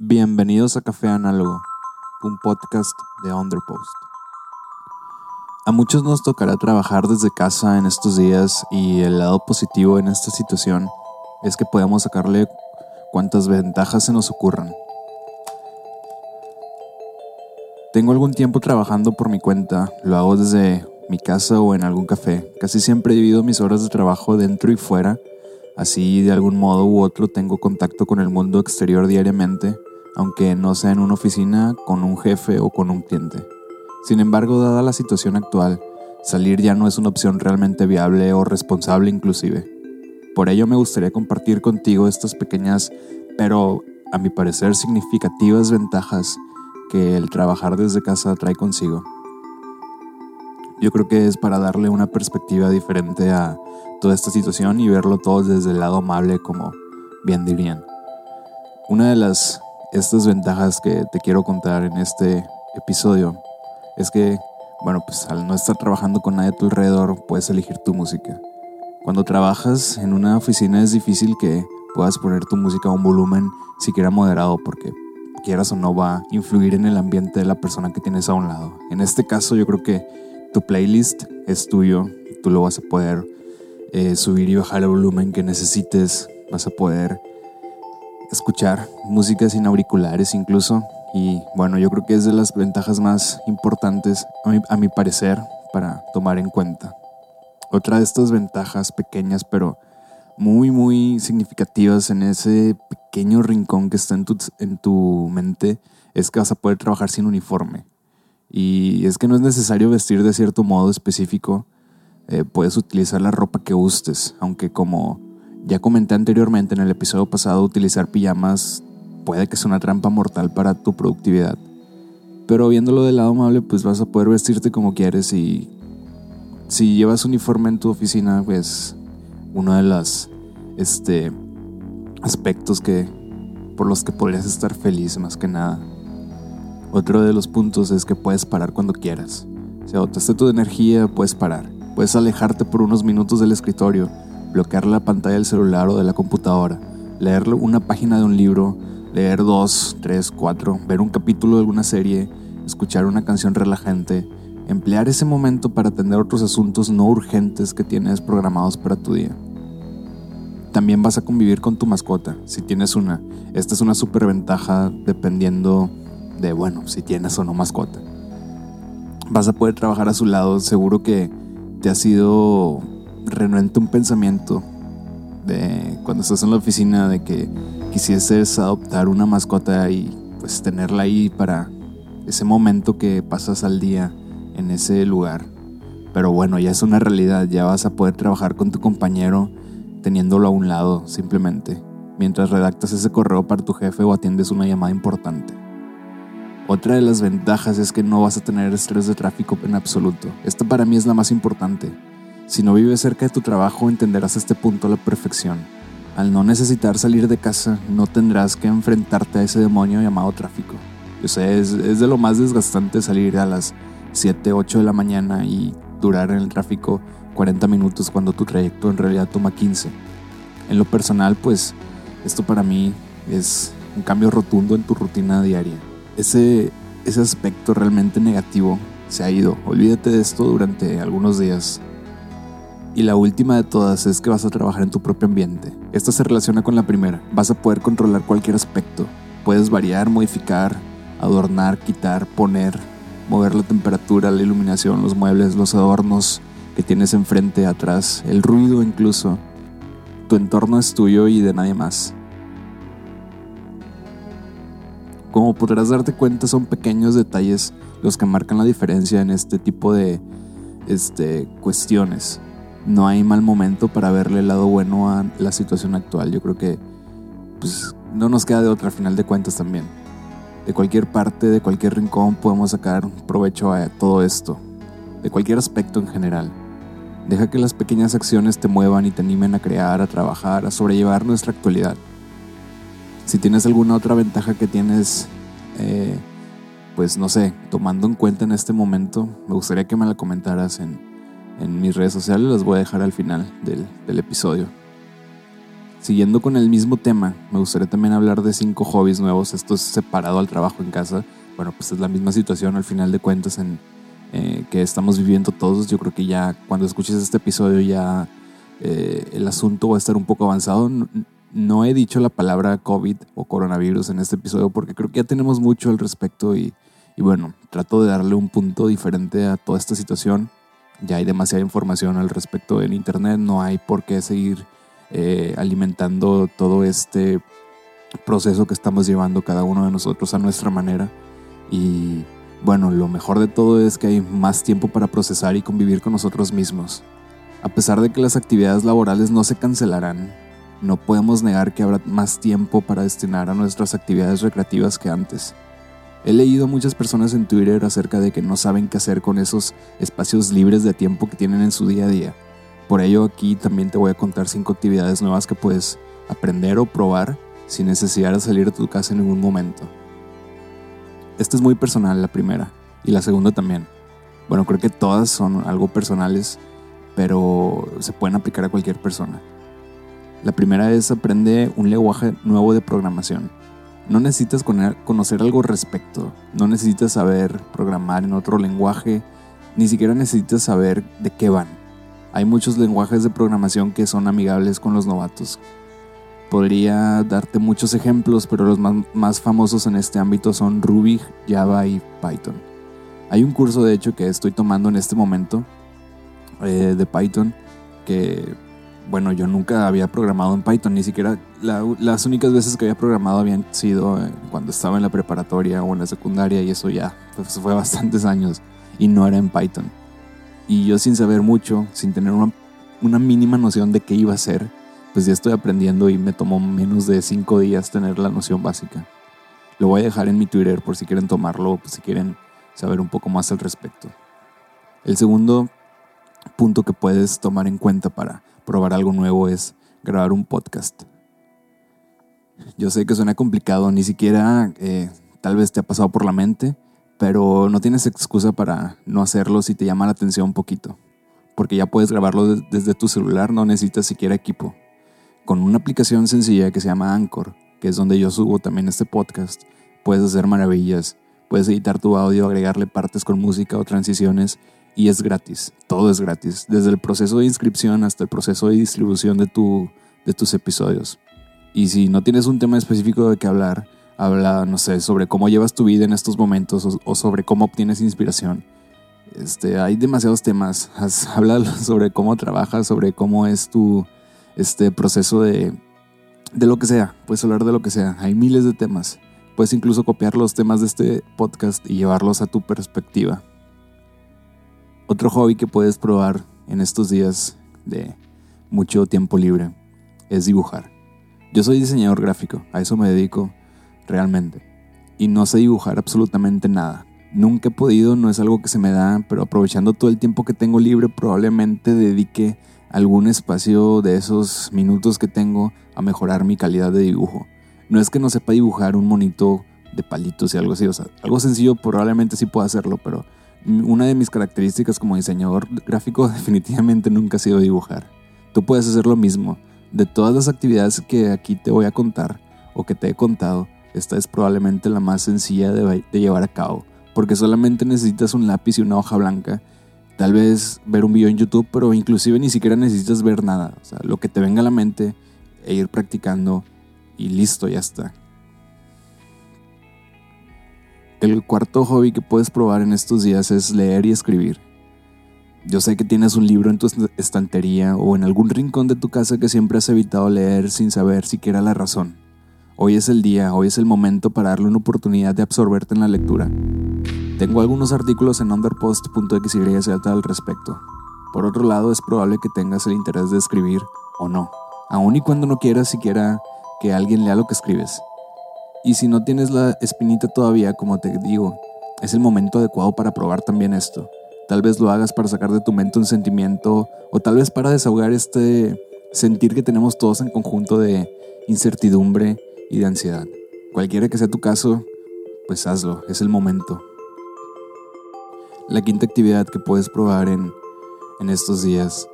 Bienvenidos a Café Análogo, un podcast de Underpost. A muchos nos tocará trabajar desde casa en estos días y el lado positivo en esta situación es que podemos sacarle cuantas ventajas se nos ocurran. Tengo algún tiempo trabajando por mi cuenta, lo hago desde mi casa o en algún café. Casi siempre divido mis horas de trabajo dentro y fuera, así de algún modo u otro tengo contacto con el mundo exterior diariamente aunque no sea en una oficina con un jefe o con un cliente. Sin embargo, dada la situación actual, salir ya no es una opción realmente viable o responsable inclusive. Por ello me gustaría compartir contigo estas pequeñas, pero a mi parecer significativas ventajas que el trabajar desde casa trae consigo. Yo creo que es para darle una perspectiva diferente a toda esta situación y verlo todo desde el lado amable como bien dirían. Una de las estas ventajas que te quiero contar en este episodio es que, bueno, pues al no estar trabajando con nadie a tu alrededor, puedes elegir tu música. Cuando trabajas en una oficina es difícil que puedas poner tu música a un volumen siquiera moderado porque quieras o no va a influir en el ambiente de la persona que tienes a un lado. En este caso yo creo que tu playlist es tuyo, tú lo vas a poder eh, subir y bajar el volumen que necesites, vas a poder escuchar música sin auriculares incluso. Y bueno, yo creo que es de las ventajas más importantes, a mi, parecer, para tomar en cuenta. Otra de estas ventajas pequeñas, pero muy, muy significativas en ese pequeño rincón que está en tu, en tu mente, es que vas a poder trabajar sin uniforme. Y es que no es necesario vestir de cierto modo específico, eh, puedes utilizar la ropa que gustes, aunque como ya comenté anteriormente en el episodio pasado, utilizar pijamas puede que sea una trampa mortal para tu productividad. Pero viéndolo del lado amable, pues vas a poder vestirte como quieres y si llevas uniforme en tu oficina, pues uno de los este, aspectos que, por los que podrías estar feliz más que nada. Otro de los puntos es que puedes parar cuando quieras. Si agotaste tu energía, puedes parar. Puedes alejarte por unos minutos del escritorio bloquear la pantalla del celular o de la computadora, leer una página de un libro, leer dos, tres, cuatro, ver un capítulo de alguna serie, escuchar una canción relajante, emplear ese momento para atender otros asuntos no urgentes que tienes programados para tu día. También vas a convivir con tu mascota, si tienes una. Esta es una ventaja dependiendo de, bueno, si tienes o no mascota. Vas a poder trabajar a su lado, seguro que te ha sido renuente un pensamiento de cuando estás en la oficina de que quisieses adoptar una mascota y pues tenerla ahí para ese momento que pasas al día en ese lugar. Pero bueno, ya es una realidad, ya vas a poder trabajar con tu compañero teniéndolo a un lado simplemente, mientras redactas ese correo para tu jefe o atiendes una llamada importante. Otra de las ventajas es que no vas a tener estrés de tráfico en absoluto. Esta para mí es la más importante. Si no vives cerca de tu trabajo, entenderás este punto a la perfección. Al no necesitar salir de casa, no tendrás que enfrentarte a ese demonio llamado tráfico. Yo sé, es, de lo más desgastante salir a las 7, 8 de la mañana y durar en el tráfico 40 minutos cuando tu trayecto en realidad toma 15. En lo personal, pues esto para mí es un cambio rotundo en tu rutina diaria. Ese aspecto realmente negativo se ha ido. Olvídate de esto durante algunos días. Y la última de todas es que vas a trabajar en tu propio ambiente. Esta se relaciona con la primera. Vas a poder controlar cualquier aspecto. Puedes variar, modificar, adornar, quitar, poner, mover la temperatura, la iluminación, los muebles, los adornos que tienes enfrente, atrás, el ruido incluso. Tu entorno es tuyo y de nadie más. Como podrás darte cuenta, son pequeños detalles los que marcan la diferencia en este tipo de este, cuestiones no hay mal momento para verle el lado bueno a la situación actual. Yo creo que pues, no nos queda de otra, final de cuentas también. De cualquier parte, de cualquier rincón podemos sacar provecho a todo esto, de cualquier aspecto en general. Deja que las pequeñas acciones te muevan y te animen a crear, a trabajar, a sobrellevar nuestra actualidad. Si tienes alguna otra ventaja que tienes, eh, pues no sé, tomando en cuenta en este momento, me gustaría que me la comentaras en, en mis redes sociales, las voy a dejar al final del, episodio. Siguiendo con el mismo tema, me gustaría también hablar de cinco hobbies nuevos. Esto es separado al trabajo en casa. Bueno, pues es la misma situación al final de cuentas en, eh, que estamos viviendo todos. Yo creo que ya cuando escuches este episodio ya eh, el asunto va a estar un poco avanzado. No, he dicho la palabra COVID o coronavirus en este episodio porque creo que ya tenemos mucho al respecto y, y bueno, trato de darle un punto diferente a toda esta situación. Ya hay demasiada información al respecto en Internet, no hay por qué seguir eh, alimentando todo este proceso que estamos llevando cada uno de nosotros a nuestra manera. Y bueno, lo mejor de todo es que hay más tiempo para procesar y convivir con nosotros mismos. A pesar de que las actividades laborales no se cancelarán, no podemos negar que habrá más tiempo para destinar a nuestras actividades recreativas que antes. He leído muchas personas en Twitter acerca de que no saben qué hacer con esos espacios libres de tiempo que tienen en su día a día por ello aquí también te voy a contar cinco actividades nuevas que puedes aprender o probar sin necesidad de salir de tu casa en ningún momento. Esta es muy personal, la primera, y la segunda también. Bueno, creo que todas son algo personales, pero se pueden aplicar a cualquier persona. La primera es aprende un lenguaje nuevo de programación. No necesitas conocer algo respecto, no necesitas saber programar en otro lenguaje, ni siquiera necesitas saber de qué van. Hay muchos lenguajes de programación que son amigables con los novatos. Podría darte muchos ejemplos, pero los más, famosos en este ámbito son Ruby, Java y Python. Hay un curso de hecho que estoy tomando en este momento eh, de Python que, bueno, yo nunca había programado en Python, ni siquiera las únicas veces que había programado habían sido eh, cuando estaba en la preparatoria o en la secundaria y eso ya pues, fue bastantes años y no era en Python. Y yo sin saber mucho, sin tener una, mínima noción de qué iba a ser, pues ya estoy aprendiendo y me tomó menos de cinco días tener la noción básica. Lo voy a dejar en mi Twitter por si quieren tomarlo o pues si quieren saber un poco más al respecto. El segundo punto que puedes tomar en cuenta para probar algo nuevo es grabar un podcast. Yo sé que suena complicado, ni siquiera eh, tal vez te ha pasado por la mente, pero no tienes excusa para no hacerlo si te llama la atención un poquito, porque ya puedes grabarlo desde tu celular, no necesitas siquiera equipo. Con una aplicación sencilla que se llama Anchor, que es donde yo subo también este podcast, puedes hacer maravillas, puedes editar tu audio, agregarle partes con música o transiciones y es gratis, todo es gratis, desde el proceso de inscripción hasta el proceso de distribución de, tu, de tus episodios. Y si no tienes un tema específico de qué hablar, habla, no sé, sobre cómo llevas tu vida en estos momentos o, sobre cómo obtienes inspiración. Este, hay demasiados temas. habla sobre cómo trabajas, sobre cómo es tu este, proceso de, de lo que sea. Puedes hablar de lo que sea. Hay miles de temas. Puedes incluso copiar los temas de este podcast y llevarlos a tu perspectiva. Otro hobby que puedes probar en estos días de mucho tiempo libre es dibujar. Yo soy diseñador gráfico, a eso me dedico realmente. Y no sé dibujar absolutamente nada. Nunca he podido, no es algo que se me da, pero aprovechando todo el tiempo que tengo libre, probablemente dedique algún espacio de esos minutos que tengo a mejorar mi calidad de dibujo. No es que no sepa dibujar un monito de palitos y algo así, o sea, algo sencillo probablemente sí pueda hacerlo, pero una de mis características como diseñador gráfico definitivamente nunca ha sido dibujar. Tú puedes hacer lo mismo. De todas las actividades que aquí te voy a contar o que te he contado, esta es probablemente la más sencilla de, llevar a cabo, porque solamente necesitas un lápiz y una hoja blanca, tal vez ver un video en YouTube, pero inclusive ni siquiera necesitas ver nada, o sea, lo que te venga a la mente e ir practicando y listo, ya está. El cuarto hobby que puedes probar en estos días es leer y escribir. Yo sé que tienes un libro en tu estantería o en algún rincón de tu casa que siempre has evitado leer sin saber siquiera la razón. Hoy es el día, hoy es el momento para darle una oportunidad de absorberte en la lectura. Tengo algunos artículos en underpost.xyz al respecto. Por otro lado, es probable que tengas el interés de escribir o no, aun y cuando no quieras siquiera que alguien lea lo que escribes. Y si no tienes la espinita todavía, como te digo, es el momento adecuado para probar también esto. Tal vez lo hagas para sacar de tu mente un sentimiento o tal vez para desahogar este sentir que tenemos todos en conjunto de incertidumbre y de ansiedad. Cualquiera que sea tu caso, pues hazlo, es el momento. La quinta actividad que puedes probar en, en estos días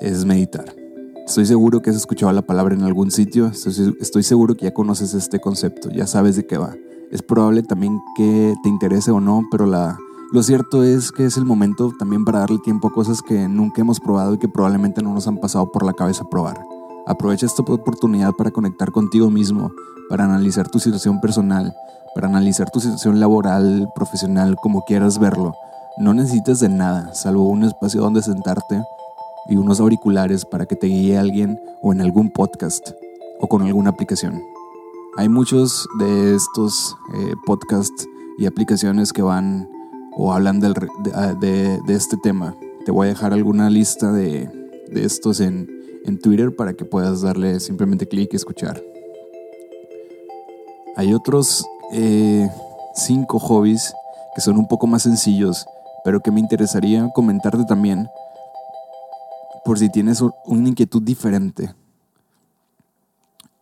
es meditar. Estoy seguro que has escuchado la palabra en algún sitio, estoy seguro que ya conoces este concepto, ya sabes de qué va. Es probable también que te interese o no, pero la, lo cierto es que es el momento también para darle tiempo a cosas que nunca hemos probado y que probablemente no nos han pasado por la cabeza probar. Aprovecha esta oportunidad para conectar contigo mismo, para analizar tu situación personal, para analizar tu situación laboral, profesional, como quieras verlo. No necesitas de nada, salvo un espacio donde sentarte y unos auriculares para que te guíe alguien o en algún podcast o con alguna aplicación. Hay muchos de estos eh, podcasts y aplicaciones que van o hablan ah, de, este tema. Te voy a dejar alguna lista de, estos en, Twitter para que puedas darle simplemente clic y escuchar. Hay otros eh, cinco hobbies que son un poco más sencillos, pero que me interesaría comentarte también por si tienes una inquietud diferente.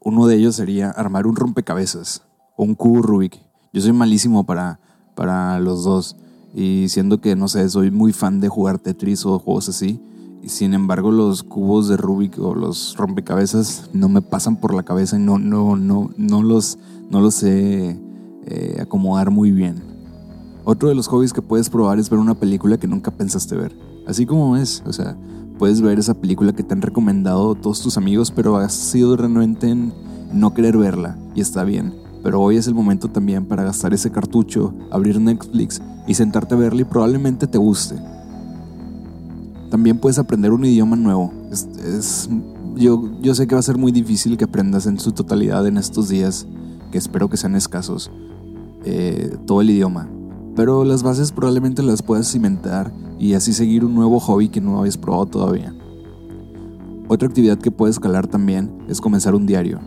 Uno de ellos sería armar un rompecabezas o un cubo Rubik. Yo soy malísimo para, para los dos. Y siendo que, no sé, soy muy fan de jugar Tetris o juegos así. Y sin embargo, los cubos de Rubik o los rompecabezas no me pasan por la cabeza y no, no, no, no, los, no los sé eh, acomodar muy bien. Otro de los hobbies que puedes probar es ver una película que nunca pensaste ver. Así como es, o sea, puedes ver esa película que te han recomendado todos tus amigos, pero has sido renuente en no querer verla y está bien. Pero hoy es el momento también para gastar ese cartucho, abrir Netflix y sentarte a verla y probablemente te guste. También puedes aprender un idioma nuevo. Es, yo, yo sé que va a ser muy difícil que aprendas en su totalidad en estos días, que espero que sean escasos, eh, todo el idioma. Pero las bases probablemente las puedas cimentar y así seguir un nuevo hobby que no habías probado todavía. Otra actividad que puedes escalar también es comenzar un diario.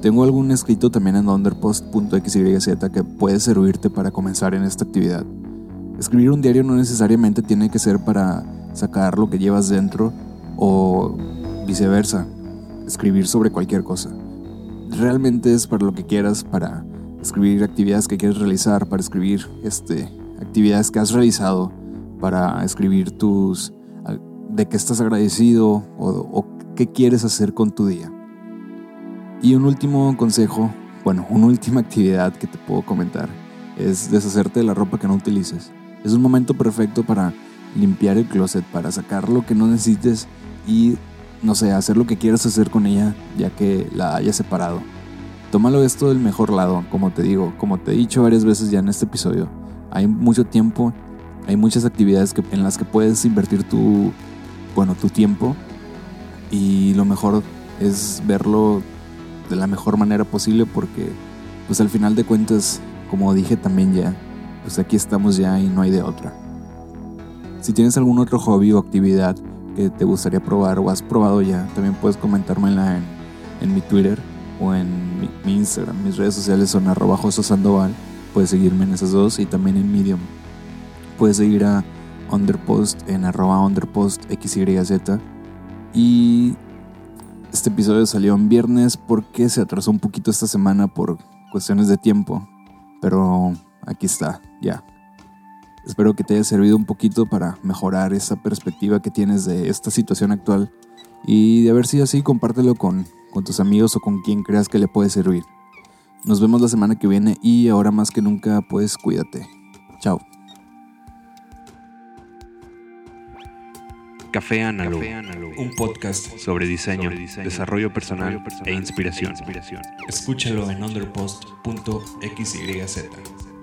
Tengo algún escrito también en underpost.xyz que puede servirte para comenzar en esta actividad. Escribir un diario no necesariamente tiene que ser para sacar lo que llevas dentro o viceversa, escribir sobre cualquier cosa. Realmente es para lo que quieras, para escribir actividades que quieres realizar, para escribir este, actividades que has realizado, para escribir tus de qué estás agradecido o, o qué quieres hacer con tu día. Y un último consejo, bueno, una última actividad que te puedo comentar es deshacerte de la ropa que no utilices. Es un momento perfecto para limpiar el closet, para sacar lo que no necesites y, no sé, hacer lo que quieras hacer con ella ya que la hayas separado. Tómalo esto del mejor lado, como te digo, como te he dicho varias veces ya en este episodio. Hay mucho tiempo, hay muchas actividades que, en las que puedes invertir tu, bueno, tu tiempo y lo mejor es verlo de la mejor manera posible porque pues al final de cuentas, como dije también ya, pues aquí estamos ya y no hay de otra. Si tienes algún otro hobby o actividad que te gustaría probar o has probado ya, también puedes comentármela en, en mi Twitter o en mi, Instagram. Mis redes sociales son arroba Sandoval. Puedes seguirme en esas dos y también en Medium. Puedes seguir a Underpost en arroba Underpost XYZ. Y este episodio salió en viernes porque se atrasó un poquito esta semana por cuestiones de tiempo. Pero aquí está, ya. Espero que te haya servido un poquito para mejorar esa perspectiva que tienes de esta situación actual. Y de haber sido así, compártelo con, con tus amigos o con quien creas que le puede servir. Nos vemos la semana que viene y ahora más que nunca, pues cuídate. Chao. Café Análogo, un podcast sobre diseño, desarrollo personal, e inspiración. Escúchalo en underpost.xyz.